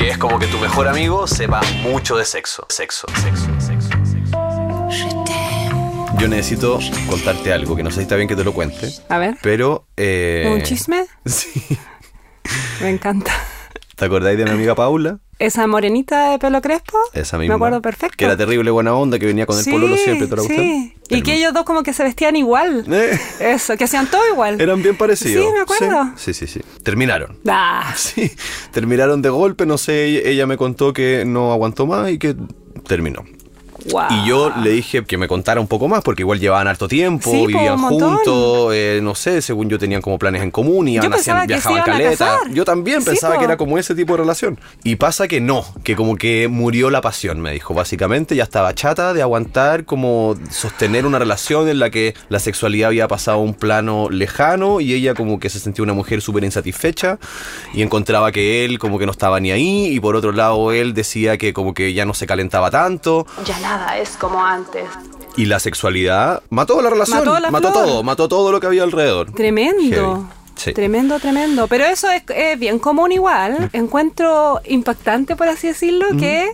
Que es como que tu mejor amigo sepa mucho de sexo. Sexo, sexo, sexo, sexo. Yo necesito contarte algo, que no sé si está bien que te lo cuente, A ver. pero... eh, ¿Un chisme? Sí. Me encanta. ¿Te acordáis de mi amiga Paula? Esa morenita de pelo crespo. Esa misma. Me acuerdo perfecto. Que era terrible buena onda, que venía con el Sí, pololo siempre, toda la cuestión. sí. Y que ellos dos como que se vestían igual. Eh, Eso, que hacían todo igual. Eran bien parecidos. Sí, me acuerdo. Sí, sí, sí. Terminaron. Ah, Sí, terminaron de golpe, no sé, ella me contó que no aguantó más y que terminó. Wow. Y yo le dije que me contara un poco más, porque igual llevaban harto tiempo, Sí, vivían juntos, eh, no sé, según yo tenían como planes en común, pensaba hacían, viajaban caleta. Yo también Sí, pensaba po. que era como ese tipo de relación. Y pasa que no, que como que murió la pasión, me dijo. Básicamente ya estaba chata de aguantar como sostener una relación en la que la sexualidad había pasado a un plano lejano y ella como que se sentía una mujer súper insatisfecha y encontraba que él como que no estaba ni ahí y por otro lado él decía que como que ya no se calentaba tanto. Ya nada es como antes. Y la sexualidad mató la relación, Mató la mató todo, mató todo lo que había alrededor. Tremendo. Sí. Tremendo, tremendo. Pero eso es, es bien común igual. Encuentro impactante, por así decirlo, que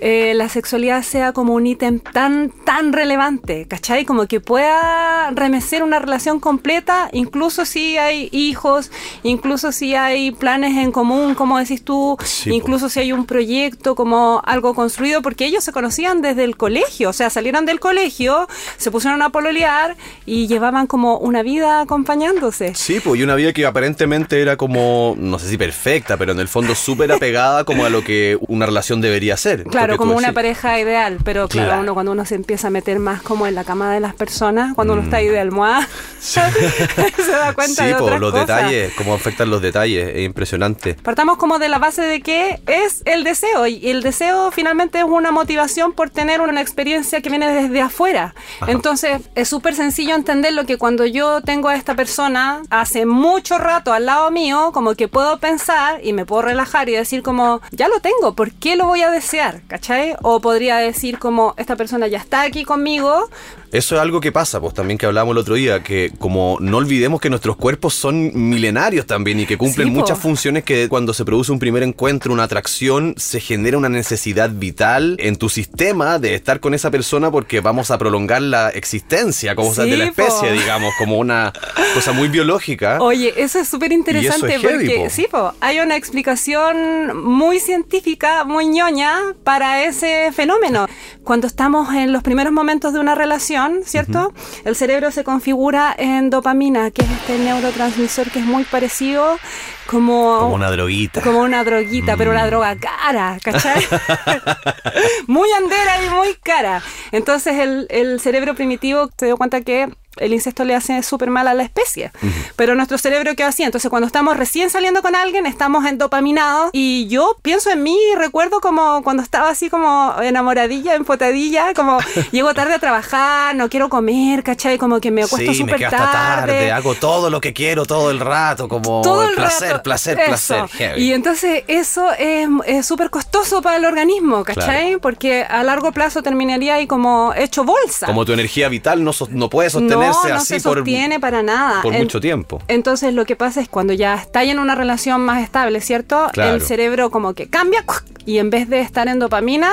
eh, la sexualidad sea como un ítem tan, tan relevante, ¿cachai? Como que pueda remecer una relación completa, incluso si hay hijos, incluso si hay planes en común, como decís tú, Sí, po. incluso si hay un proyecto como algo construido, porque ellos se conocían desde el colegio, o sea, salieron del colegio, se pusieron a pololear y llevaban como una vida acompañándose. Sí, pues y una vida que aparentemente era como, no sé si perfecta, pero en el fondo súper apegada como a lo que una relación debería ser. Claro, Lo tú como una pareja ideal, pero claro, Claro. uno cuando uno se empieza a meter más como en la cama de las personas, cuando uno está ahí de almohada, se da cuenta Mm. Sí, de pues otras los cosas. detalles, cómo afectan los detalles, es impresionante. Partamos como de la base de que es el deseo y el deseo finalmente es una motivación por tener una experiencia que viene desde afuera. Entonces es súper sencillo entenderlo que cuando yo tengo a esta persona hace mucho rato al lado mío, como que puedo pensar y me puedo relajar y decir como, ya lo tengo, ¿por qué lo voy a desear? ¿Cachai? O podría decir como, esta persona ya está aquí conmigo, Eso es algo que pasa, pues también que hablábamos el otro día, que como no olvidemos que nuestros cuerpos son milenarios también y que cumplen Sí, po. muchas funciones que cuando se produce un primer encuentro, una atracción, se genera una necesidad vital en tu sistema de estar con esa persona porque vamos a prolongar la existencia como sea, de la po. especie, digamos, como una cosa muy biológica. Oye, eso es súper interesante es heavy, porque po. sí, po, hay una explicación muy científica, muy ñoña para ese fenómeno. Cuando estamos en los primeros momentos de una relación, ¿cierto? El cerebro se configura en dopamina, que es este neurotransmisor que es muy parecido como Como una droguita. como una droguita, pero Mm. una droga cara, ¿cachai? muy andera y muy cara. Entonces el, el cerebro primitivo se dio cuenta que el incesto le hace súper mal a la especie. Pero nuestro cerebro quedó así. Entonces cuando estamos recién saliendo con alguien, estamos endopaminados. Y yo pienso en mí y recuerdo como cuando estaba así como enamoradilla, empotadilla, como llego tarde a trabajar, no quiero comer, ¿cachai? Como que me acuesto súper tarde. tarde, hago todo lo que quiero todo el rato, como todo el placer, rato. placer, placer. Y entonces eso es súper costoso para el organismo, ¿cachai? Claro. Porque a largo plazo terminaría ahí como hecho bolsa. Como tu energía vital no, no puede sostenerse no, no así se por, sostiene para nada. por mucho tiempo. Entonces lo que pasa es cuando ya está en una relación más estable, ¿cierto? Claro. El cerebro como que cambia y en vez de estar en dopamina,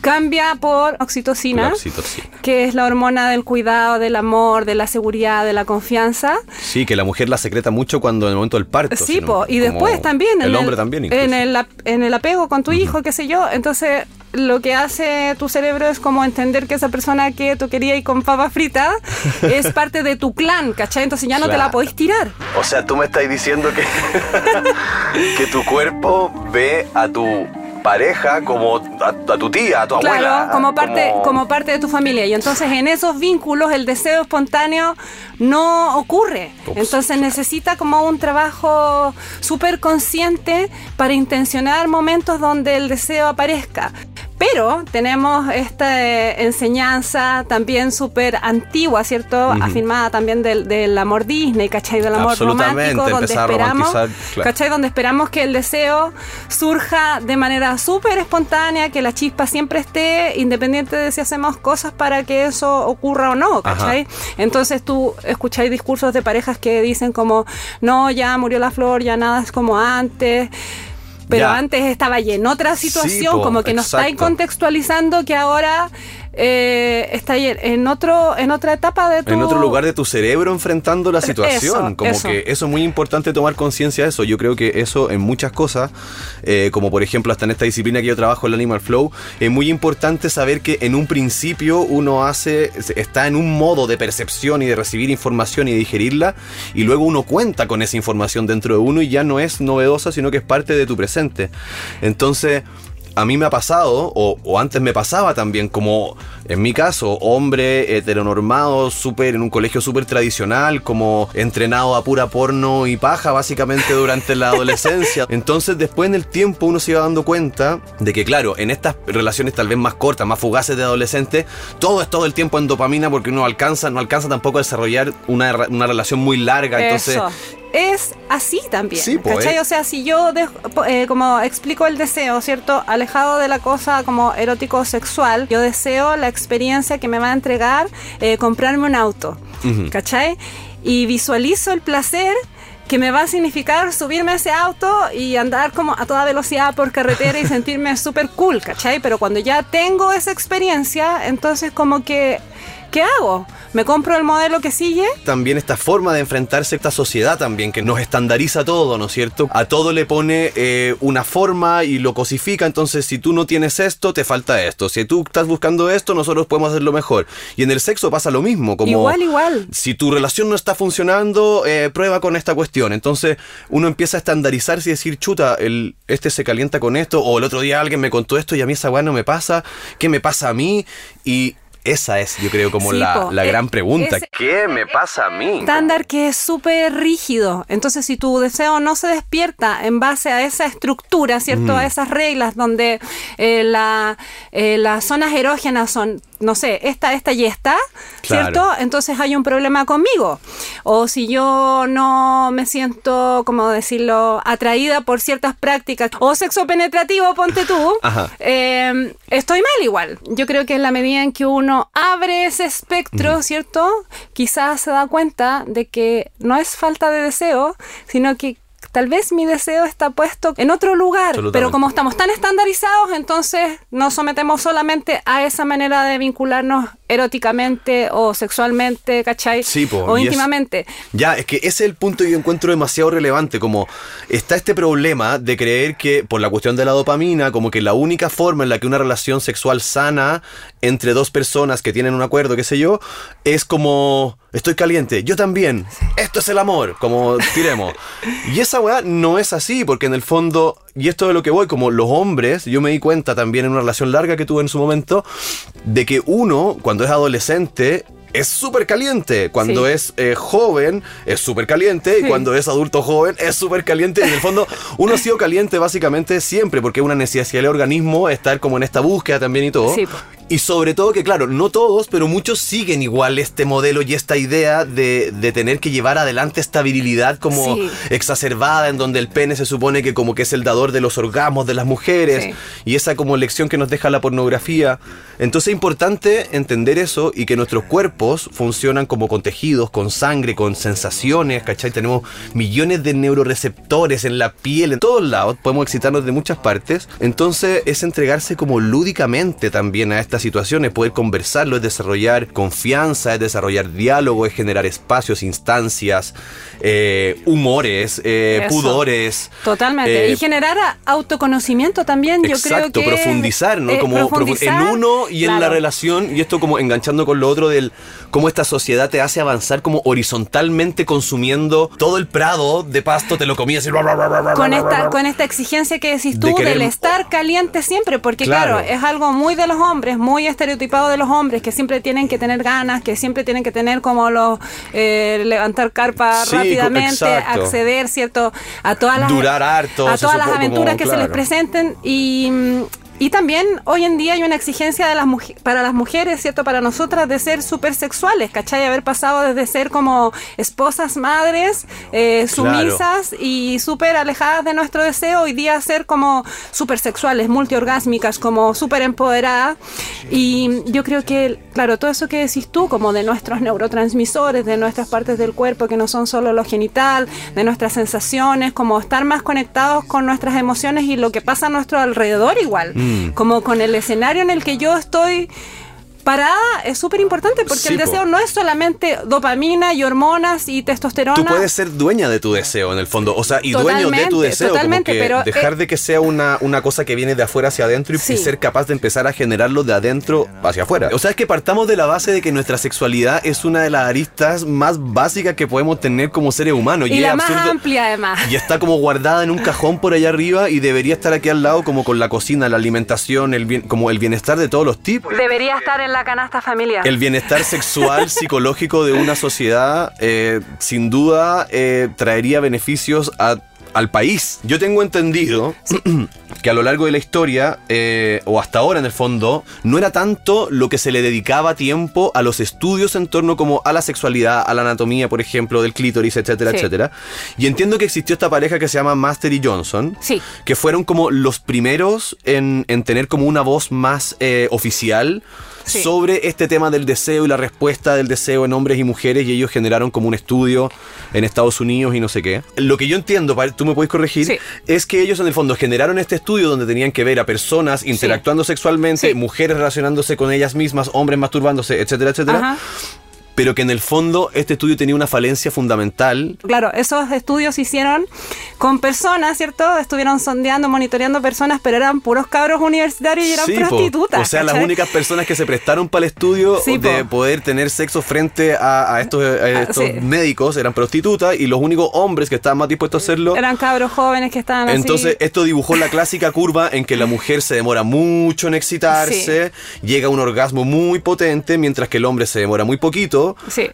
cambia por oxitocina. Oxitocina. que es la hormona del cuidado, del amor, de la seguridad, de la confianza. Sí, que la mujer la secreta mucho cuando en el momento del parto. Sí, po, y después también. El hombre también, incluso. En el, en el apego con tu hijo, qué sé yo. Entonces, lo que hace tu cerebro es como entender que esa persona que tú querías ir con papa frita es parte de tu clan, ¿cachai? Entonces ya no te la Claro. podéis tirar. O sea, tú me estás diciendo que, que tu cuerpo ve a tu pareja como a, a tu tía, a tu Claro, abuela. como parte, como... parte de tu familia. Y entonces en esos vínculos el deseo espontáneo no ocurre. Ups. Entonces necesita como un trabajo súper consciente para intencionar momentos donde el deseo aparezca. Pero tenemos esta eh, enseñanza también súper antigua, ¿cierto? Afirmada también del, del, amor Disney, ¿cachai? Del amor romántico, donde esperamos, claro. ¿cachai? Donde esperamos que el deseo surja de manera súper espontánea, que la chispa siempre esté, independiente de si hacemos cosas para que eso ocurra o no, ¿cachai? Entonces tú escucháis discursos de parejas que dicen como, no, ya murió la flor, ya nada es como antes pero antes estaba ya en otra situación, como que nos está contextualizando que ahora eh, está en otro en otra etapa de tu... En otro lugar de tu cerebro enfrentando la situación. como que eso es muy importante tomar conciencia de eso. Yo creo que eso en muchas cosas, eh, como por ejemplo hasta en esta disciplina que yo trabajo, el Animal Flow, es muy importante saber que en un principio uno hace, está en un modo de percepción y de recibir información y digerirla, y luego uno cuenta con esa información dentro de uno y ya no es novedosa, sino que es parte de tu presente. Entonces, a mí me ha pasado, o, antes me pasaba también, como en mi caso, hombre heteronormado, súper en un colegio súper tradicional, como entrenado a pura porno y paja, básicamente durante la adolescencia. Entonces, después en el tiempo, uno se iba dando cuenta de que, claro, en estas relaciones tal vez más cortas, más fugaces de adolescente, todo es todo el tiempo en dopamina porque uno alcanza, no alcanza tampoco a desarrollar una, relación muy larga. Entonces, es así también. Sí, pues, ¿cachai? O sea, si yo, eh, como explico el deseo, ¿cierto? Alejado de la cosa como erótico sexual, yo deseo la experiencia que me va a entregar eh, comprarme un auto, ¿cachai? Y visualizo el placer que me va a significar subirme a ese auto y andar como a toda velocidad por carretera y sentirme súper cool, ¿cachai? Pero cuando ya tengo esa experiencia, entonces como que, ¿qué hago? Me compro el modelo que sigue. También esta forma de enfrentarse a esta sociedad también que nos estandariza todo, ¿no es cierto? A todo le pone eh, una forma y lo cosifica, entonces si tú no tienes esto, te falta esto. Si tú estás buscando esto, nosotros podemos hacerlo mejor. Y en el sexo pasa lo mismo, como... Igual, igual. Si tu relación no está funcionando, eh, prueba con esta cuestión. Entonces uno empieza a estandarizarse y decir, chuta, el, este se calienta con esto, o el otro día alguien me contó esto y a mí esa weá no me pasa, ¿qué me pasa a mí? Y esa es, yo creo, como la, la, gran eh, pregunta. ¿Qué me pasa a mí? Estándar que es súper rígido. Entonces, si tu deseo no se despierta en base a esa estructura, ¿cierto? A esas reglas donde eh, la, eh, las zonas erógenas son no sé, esta, esta y esta, ¿cierto? Entonces hay un problema conmigo. O si yo no me siento, como decirlo, atraída por ciertas prácticas o sexo penetrativo, ponte tú, em, estoy mal igual. Yo creo que en la medida en que uno abre ese espectro, ¿cierto? Quizás se da cuenta de que no es falta de deseo, sino que tal vez mi deseo está puesto en otro lugar, pero como estamos tan estandarizados, entonces nos sometemos solamente a esa manera de vincularnos eróticamente o sexualmente, ¿cachai? Sí, o íntimamente. ya, es que ese es el punto que yo encuentro demasiado relevante, como está este problema de creer que por la cuestión de la dopamina, como que la única forma en la que una relación sexual sana entre dos personas que tienen un acuerdo, qué sé yo, es como estoy caliente, yo también, esto es el amor, como diremos. y esa weá no es así, porque en el fondo y esto es lo que voy, como los hombres, yo me di cuenta también en una relación larga que tuve en su momento, de que uno, cuando es adolescente, es súper caliente. Cuando es eh, joven, es súper caliente. Y cuando es adulto joven, es súper caliente. Y en el fondo, uno ha sido caliente básicamente siempre, porque es una necesidad del organismo estar como en esta búsqueda también y todo. Y sobre todo que, claro, no todos, pero muchos siguen igual este modelo y esta idea de, tener que llevar adelante esta virilidad como exacerbada, en donde el pene se supone que como que es el dador de los orgasmos de las mujeres. Y esa como lección que nos deja la pornografía. Entonces es importante entender eso y que nuestros cuerpos funcionan como con tejidos, con sangre, con sensaciones, ¿cachai? Tenemos millones de neuroreceptores en la piel, en todos lados, podemos excitarnos de muchas partes. Entonces es entregarse como lúdicamente también a esta situaciones, poder conversarlo, es desarrollar confianza, es desarrollar diálogo, es generar espacios, instancias, eh, humores, eh, pudores. Totalmente. y eh, generar autoconocimiento también, yo creo que. profundizar, ¿no? como en uno y en la relación, y esto como enganchando con lo otro del cómo esta sociedad te hace avanzar como horizontalmente consumiendo todo el prado de pasto, te lo comías y... Con esta, con esta exigencia que decís tú del estar caliente siempre, porque claro. es algo muy de los hombres, muy estereotipado de los hombres, que siempre tienen que tener ganas, que siempre tienen que tener como los eh, levantar carpa rápidamente, acceder, ¿cierto? A todas las, Durar harto, a todas las aventuras que se les presenten y Y también hoy en día hay una exigencia de las para las mujeres, ¿cierto? Para nosotras de ser súper sexuales, ¿cachai? Haber pasado desde ser como esposas, madres, eh, sumisas y súper alejadas de nuestro deseo, hoy día ser como súper sexuales, multiorgásmicas, como súper empoderadas. Y yo creo que, claro, todo eso que decís tú, como de nuestros neurotransmisores, de nuestras partes del cuerpo que no son solo lo genital, de nuestras sensaciones, como estar más conectados con nuestras emociones y lo que pasa a nuestro alrededor igual. Mm. Como con el escenario en el que yo estoy parada es súper importante porque el deseo no es solamente dopamina y hormonas y testosterona. Tú puedes ser dueña de tu deseo en el fondo, o sea, y dueño de tu deseo, totalmente, pero dejar de que sea una, una cosa que viene de afuera hacia adentro y, ser capaz de empezar a generarlo de adentro hacia afuera. O sea, es que partamos de la base de que nuestra sexualidad es una de las aristas más básicas que podemos tener como seres humanos. Y, la más amplia además. Y está como guardada en un cajón por allá arriba y debería estar aquí al lado como con la cocina, la alimentación, el bien, como el bienestar de todos los tipos. Debería estar en la canasta familiar. El bienestar sexual, psicológico de una sociedad, eh, sin duda, eh, traería beneficios a al país. Yo tengo entendido que a lo largo de la historia, eh, o hasta ahora en el fondo, no era tanto lo que se le dedicaba tiempo a los estudios en torno como a la sexualidad, a la anatomía, por ejemplo, del clítoris, etcétera, etcétera. Y entiendo que existió esta pareja que se llama Master y Johnson, sí. que fueron como los primeros en, tener como una voz más eh, oficial sobre este tema del deseo y la respuesta del deseo en hombres y mujeres y ellos generaron como un estudio en Estados Unidos y no sé qué. Lo que yo entiendo, tú me puedes corregir, es que ellos en el fondo generaron este estudio donde tenían que ver a personas interactuando sexualmente, mujeres relacionándose con ellas mismas, hombres masturbándose, etcétera, etcétera pero que en el fondo este estudio tenía una falencia fundamental. Claro, esos estudios se hicieron con personas, ¿cierto? Estuvieron sondeando, monitoreando personas, pero eran puros cabros universitarios y eran prostitutas. o sea, las únicas personas que se prestaron para el estudio de poder tener sexo frente a, estos, ah, médicos eran prostitutas y los únicos hombres que estaban más dispuestos a hacerlo eran cabros jóvenes que estaban Entonces, esto dibujó la clásica curva en que la mujer se demora mucho en excitarse, llega a un orgasmo muy potente, mientras que el hombre se demora muy poquito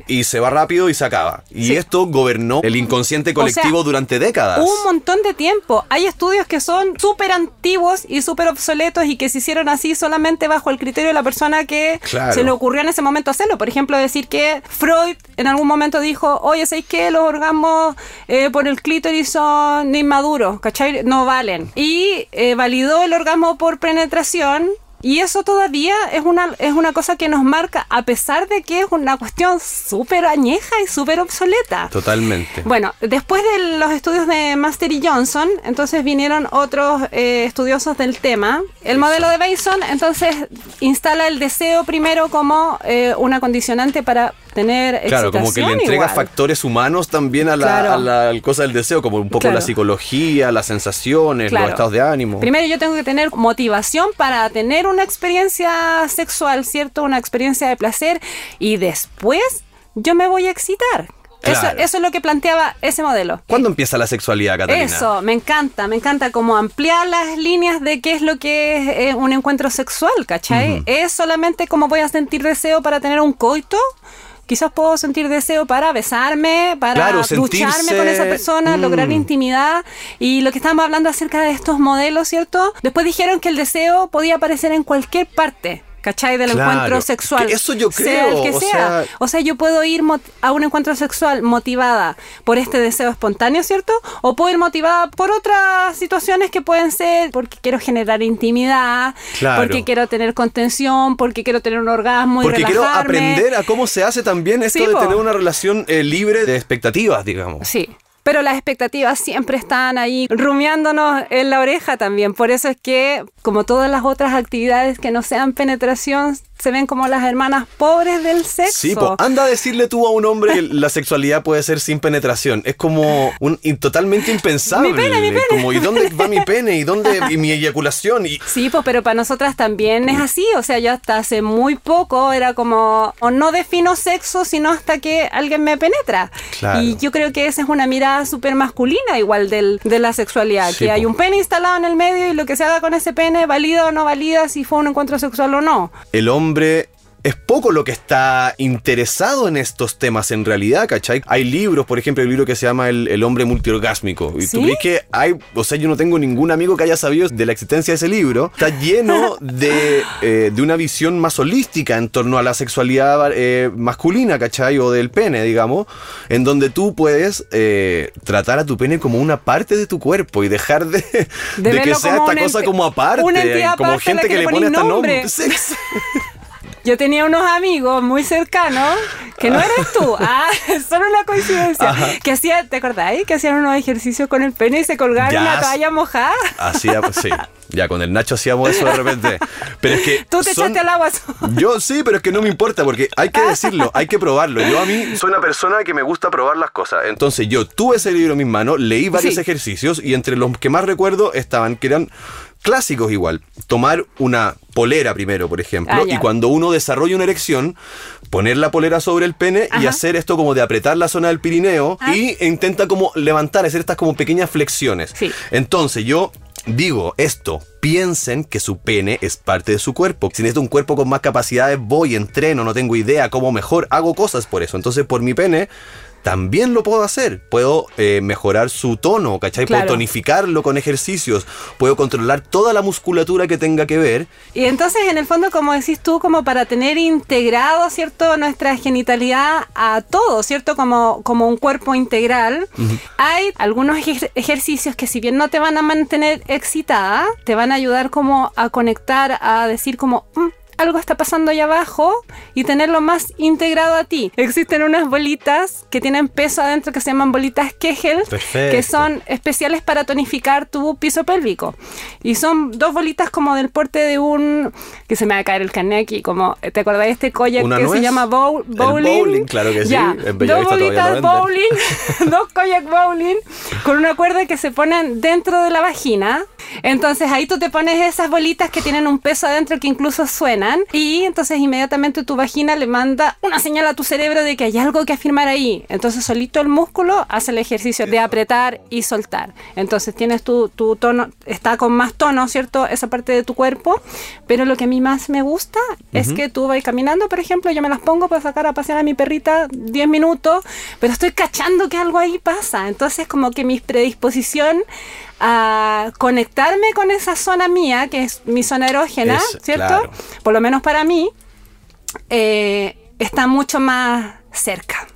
y se va rápido y se acaba. Y esto gobernó el inconsciente colectivo durante décadas. Un montón de tiempo. Hay estudios que son súper antiguos y súper obsoletos y que se hicieron así solamente bajo el criterio de la persona que se le ocurrió en ese momento hacerlo. Por ejemplo, decir que Freud en algún momento dijo, oye, ¿sabéis que los orgasmos eh, por el clítoris son inmaduros? ¿Cachai? No valen. Y eh, validó el orgasmo por penetración y eso todavía es una, es una cosa que nos marca, a pesar de que es una cuestión súper añeja y súper obsoleta. Totalmente. Bueno, después de los estudios de Master y Johnson, entonces vinieron otros eh, estudiosos del tema. El modelo de Bason, entonces, instala el deseo primero como eh, una condicionante para tener Claro, como que le entrega factores humanos también a la, cosa del deseo, como un poco la psicología, las sensaciones, los estados de ánimo. Primero yo tengo que tener motivación para tener una experiencia sexual, ¿cierto? Una experiencia de placer y después yo me voy a excitar. Eso, eso, es lo que planteaba ese modelo. ¿Cuándo empieza la sexualidad, Catalina? Eso, me encanta, me encanta como ampliar las líneas de qué es lo que es eh, un encuentro sexual, ¿cachai? ¿Es solamente como voy a sentir deseo para tener un coito? Quizás puedo sentir deseo para besarme, para lucharme con esa persona, mm. lograr intimidad. Y lo que estábamos hablando acerca de estos modelos, ¿cierto? Después dijeron que el deseo podía aparecer en cualquier parte. ¿Cachai? Del encuentro sexual. Eso yo creo. Sea el que o sea. O sea, yo puedo ir a un encuentro sexual motivada por este deseo espontáneo, ¿cierto? O puedo ir motivada por otras situaciones que pueden ser porque quiero generar intimidad, porque quiero tener contención, porque quiero tener un orgasmo porque y quiero aprender a cómo se hace también esto de tener una relación eh, libre de expectativas, digamos. Sí pero las expectativas siempre están ahí rumiándonos en la oreja también. Por eso es que, como todas las otras actividades que no sean penetración, se ven como las hermanas pobres del sexo. Sí, anda a decirle tú a un hombre que la sexualidad puede ser sin penetración. Es como un totalmente impensable. Mi pene, mi pene. Como, ¿y dónde va mi pene? ¿Y dónde y mi eyaculación? Y... Sí, pues, pero para nosotras también es así. O sea, yo hasta hace muy poco era como, o no defino sexo, sino hasta que alguien me penetra. Y yo creo que esa es una mirada súper masculina igual del, de la sexualidad. que hay un pene instalado en el medio y lo que se haga con ese pene, valida o no valida si fue un encuentro sexual o no. El hombre hombre es poco lo que está interesado en estos temas en realidad, ¿cachai? Hay libros, por ejemplo, el libro que se llama El, el hombre multiorgásmico. Y ¿Sí? tú crees que hay, o sea, yo no tengo ningún amigo que haya sabido de la existencia de ese libro. Está lleno de, eh, de una visión más holística en torno a la sexualidad eh, masculina, ¿cachai? O del pene, digamos, en donde tú puedes eh, tratar a tu pene como una parte de tu cuerpo y dejar de, de que sea esta cosa como aparte, como aparte gente que que, le le pone nombre. nombre. Yo tenía unos amigos muy cercanos que no eres tú, ah, es solo una coincidencia, que hacían, ¿te acordáis? Que hacían unos ejercicios con el pene y se colgaron sí. toalla mojada. Hacía, pues, sí. Ya con el Nacho hacíamos eso de repente. Pero es que. Tú te son- echaste al agua. Yo sí, pero es que no me importa porque hay que decirlo, hay que probarlo. Yo a mí soy una persona que me gusta probar las cosas. Entonces yo tuve ese libro en mis manos, leí varios Sí. ejercicios y entre los que más recuerdo estaban que eran clásicos igual. Tomar una polera primero, por ejemplo, Ah, y cuando uno desarrolla una erección, poner la polera sobre el pene y hacer esto como de apretar la zona del Pirineo Ah. y intenta como levantar, hacer estas como pequeñas flexiones. Sí. Entonces yo digo esto, piensen que su pene es parte de su cuerpo. Si necesito un cuerpo con más capacidades, voy, entreno, no tengo idea cómo mejor, hago cosas por eso. Entonces por mi pene también lo puedo hacer. Puedo eh, mejorar su tono, ¿cachai? Claro. Puedo tonificarlo con ejercicios. Puedo controlar toda la musculatura que tenga que ver. Y entonces, en el fondo, como decís tú, como para tener integrado, ¿cierto?, nuestra genitalidad a todo, ¿cierto?, como, como un cuerpo integral, hay algunos ejer- ejercicios que si bien no te van a mantener excitada, te van a ayudar como a conectar, a decir como... "Mm, algo está pasando allá abajo y tenerlo más integrado a ti. Existen unas bolitas que tienen peso adentro que se llaman bolitas Kegel, Perfecto. que son especiales para tonificar tu piso pélvico. Y son dos bolitas como del porte de un... que se me va a caer el carnet aquí, como... ¿Te acordás de este ¿Una que nuez? se llama bow- El bowling? bowling, claro que sí. En dos bolitas bowling, dos kayak bowling, con una cuerda que se ponen dentro de la vagina. Entonces ahí tú te pones esas bolitas que tienen un peso adentro que incluso y entonces inmediatamente tu vagina le manda una señal a tu cerebro de que hay algo que afirmar ahí. Entonces solito el músculo hace el ejercicio de apretar y soltar. Entonces tienes tu, tu tono, está con más tono, ¿cierto? Esa parte de tu cuerpo. Pero lo que a mí más me gusta es que tú vas caminando, por ejemplo, yo me las pongo para sacar a pasear a mi perrita 10 minutos, pero estoy cachando que algo ahí pasa. Entonces como que mi predisposición a conectarme con esa zona mía, que es mi zona erógena, Es- ¿cierto? claro. Por lo menos para mí, eh, está mucho más cerca.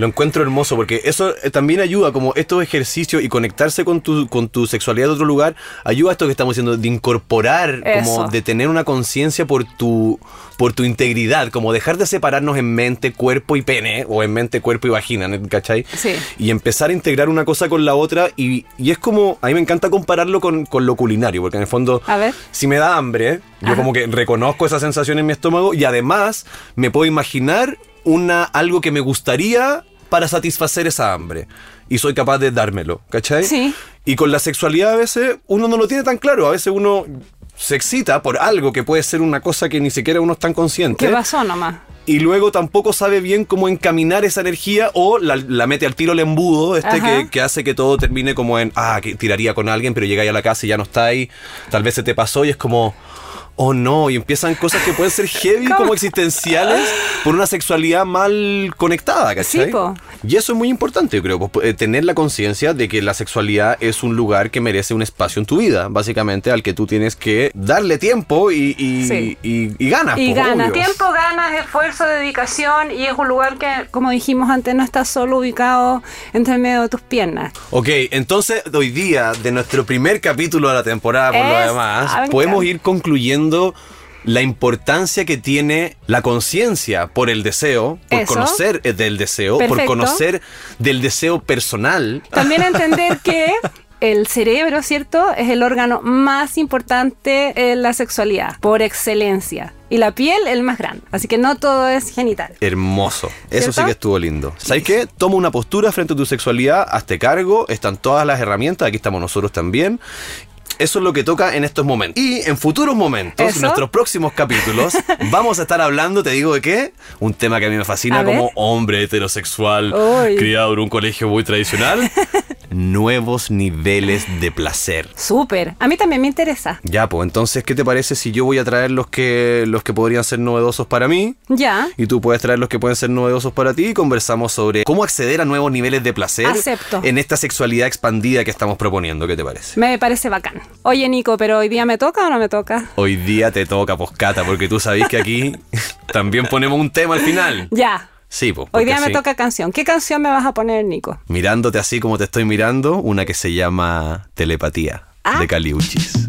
Lo encuentro hermoso porque eso eh, también ayuda, como estos ejercicios y conectarse con tu, con tu sexualidad de otro lugar, ayuda a esto que estamos diciendo, de incorporar, como de tener una conciencia por tu, por tu integridad, como dejar de separarnos en mente, cuerpo y pene, o en mente, cuerpo y vagina. ¿cachai? Sí. Y empezar a integrar una cosa con la otra y, y es como, a mí me encanta compararlo con, con lo culinario, porque en el fondo, A ver. si me da hambre, yo como que reconozco esa sensación en mi estómago y además me puedo imaginar una, algo que me gustaría para satisfacer esa hambre. Y soy capaz de dármelo, ¿cachai? Sí. Y con la sexualidad a veces uno no lo tiene tan claro. A veces uno se excita por algo que puede ser una cosa que ni siquiera uno es tan consciente. ¿Qué pasó nomás? Y luego tampoco sabe bien cómo encaminar esa energía o la, la mete al tiro el embudo, este que, que hace que todo termine como en, ah, que tiraría con alguien, pero llegáis a la casa y ya no está ahí. Tal vez se te pasó y es como, oh no, y empiezan cosas que pueden ser heavy ¿Cómo? como existenciales por una sexualidad mal conectada, ¿cachai? Sí, po. Y eso es muy importante, yo creo, pues, eh, tener la conciencia de que la sexualidad es un lugar que merece un espacio en tu vida, básicamente, al que tú tienes que darle tiempo y, y, Sí. y- y ganas. Y po, gana obvio. tiempo, ganas, esfuerzo, dedicación y es un lugar que, como dijimos antes, no está solo ubicado entre el medio de tus piernas. Ok, entonces hoy día, de nuestro primer capítulo de la temporada, por lo demás, podemos ir concluyendo la importancia que tiene la conciencia por el deseo, por Eso. conocer eh, del deseo, por conocer del deseo personal. También entender que el cerebro, ¿cierto? Es el órgano más importante en la sexualidad, por excelencia. Y la piel, el más grande. Así que no todo es genital. Hermoso. Eso sí que estuvo lindo. ¿Sabes qué? Toma una postura frente a tu sexualidad, hazte cargo, están todas las herramientas, aquí estamos nosotros también. Eso es lo que toca en estos momentos. Y en futuros momentos, Eso. en nuestros próximos capítulos, vamos a estar hablando, te digo de qué, un tema que a mí me fascina como hombre heterosexual, Uy. criado en un colegio muy tradicional. nuevos niveles de placer. Súper. A mí también me interesa. Ya, pues entonces, ¿qué te parece si yo voy a traer los que, los que podrían ser novedosos para mí? Ya. Y tú puedes traer los que pueden ser novedosos para ti y conversamos sobre cómo acceder a nuevos niveles de placer Acepto. en esta sexualidad expandida que estamos proponiendo. ¿Qué te parece? Me parece bacán. Oye, Nico, pero hoy día me toca o no me toca? Hoy día te toca, poscata, porque tú sabes que aquí también ponemos un tema al final. Ya. Sí, pues. Hoy día me toca canción. ¿Qué canción me vas a poner, Nico? Mirándote así como te estoy mirando, una que se llama Telepatía, Ah. de Caliuchis.